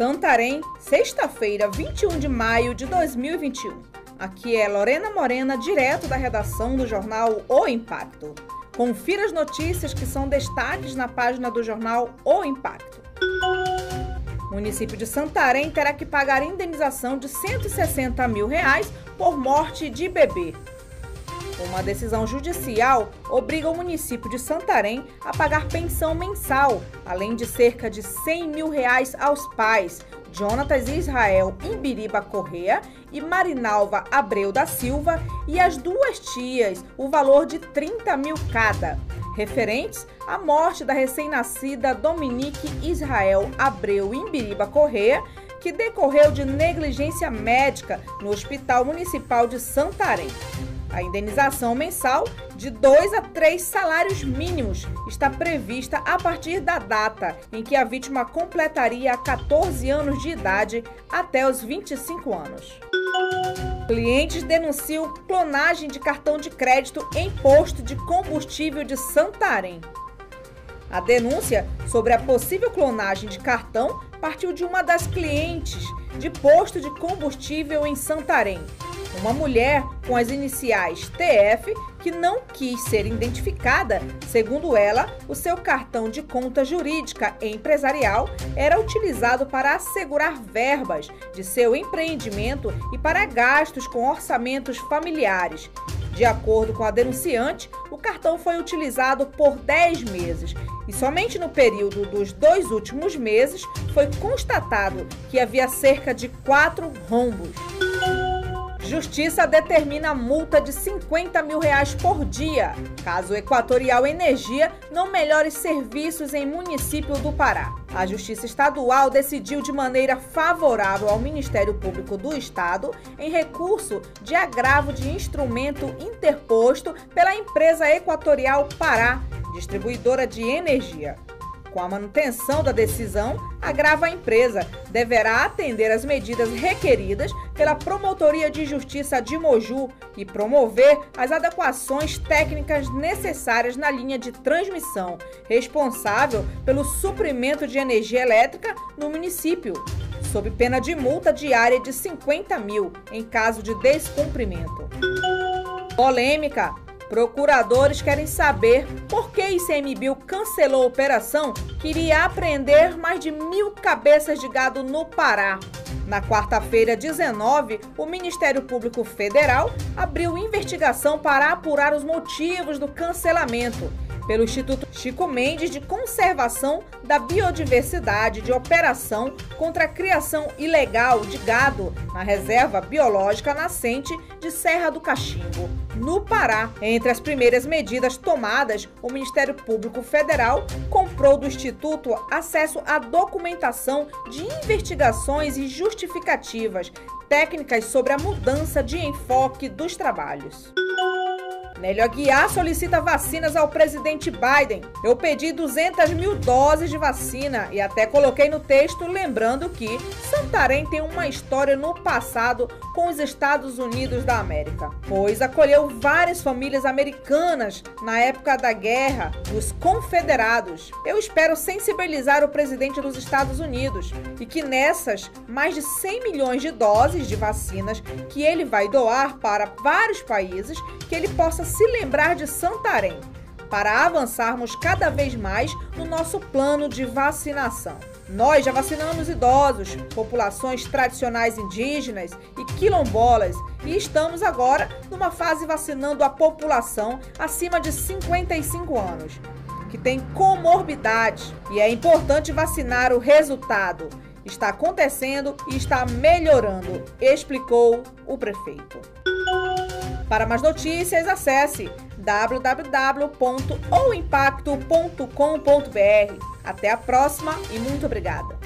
Santarém, sexta-feira, 21 de maio de 2021. Aqui é Lorena Morena, direto da redação do jornal O Impacto. Confira as notícias que são destaques na página do jornal O Impacto. O município de Santarém terá que pagar indenização de 160 mil reais por morte de bebê. Uma decisão judicial obriga o município de Santarém a pagar pensão mensal, além de cerca de 100 mil reais aos pais, Jonatas Israel Imbiriba Correa e Marinalva Abreu da Silva, e as duas tias, o valor de 30 mil cada, referentes à morte da recém-nascida Dominique Israel Abreu Imbiriba Correa, que decorreu de negligência médica no Hospital Municipal de Santarém. A indenização mensal de dois a três salários mínimos está prevista a partir da data em que a vítima completaria 14 anos de idade até os 25 anos. Clientes denunciam clonagem de cartão de crédito em posto de combustível de Santarém. A denúncia sobre a possível clonagem de cartão partiu de uma das clientes de posto de combustível em Santarém, uma mulher com as iniciais TF que não quis ser identificada, segundo ela, o seu cartão de conta jurídica empresarial era utilizado para assegurar verbas de seu empreendimento e para gastos com orçamentos familiares. De acordo com a denunciante, o cartão foi utilizado por 10 meses e somente no período dos dois últimos meses foi constatado que havia cerca de quatro rombos. Justiça determina multa de 50 mil reais por dia, caso Equatorial Energia não melhore serviços em município do Pará. A Justiça Estadual decidiu de maneira favorável ao Ministério Público do Estado em recurso de agravo de instrumento interposto pela empresa Equatorial Pará, distribuidora de energia. Com a manutenção da decisão, a empresa deverá atender às medidas requeridas pela Promotoria de Justiça de Moju e promover as adequações técnicas necessárias na linha de transmissão, responsável pelo suprimento de energia elétrica no município, sob pena de multa diária de 50 mil em caso de descumprimento. Polêmica. Procuradores querem saber por que ICMBio cancelou a operação que iria apreender mais de mil cabeças de gado no Pará. Na quarta-feira, 19, o Ministério Público Federal abriu investigação para apurar os motivos do cancelamento pelo Instituto Chico Mendes de Conservação da Biodiversidade de Operação contra a Criação Ilegal de Gado na Reserva Biológica Nascente de Serra do Cachimbo, no Pará. Entre as primeiras medidas tomadas, o Ministério Público Federal comprou do Instituto acesso à documentação de investigações e justificativas técnicas sobre a mudança de enfoque dos trabalhos. Nélio Aguiar solicita vacinas ao presidente Biden. Eu pedi 200 mil doses de vacina e até coloquei no texto lembrando que Santarém tem uma história no passado com os Estados Unidos da América, pois acolheu várias famílias americanas na época da guerra dos confederados. Eu espero sensibilizar o presidente dos Estados Unidos e que nessas mais de 100 milhões de doses de vacinas que ele vai doar para vários países, que ele possa se lembrar de Santarém, para avançarmos cada vez mais no nosso plano de vacinação. Nós já vacinamos idosos, populações tradicionais indígenas e quilombolas e estamos agora numa fase vacinando a população acima de 55 anos, que tem comorbidade. E é importante vacinar o resultado. Está acontecendo e está melhorando, explicou o prefeito. Para mais notícias, acesse www.ouimpacto.com.br. Até a próxima e muito obrigada.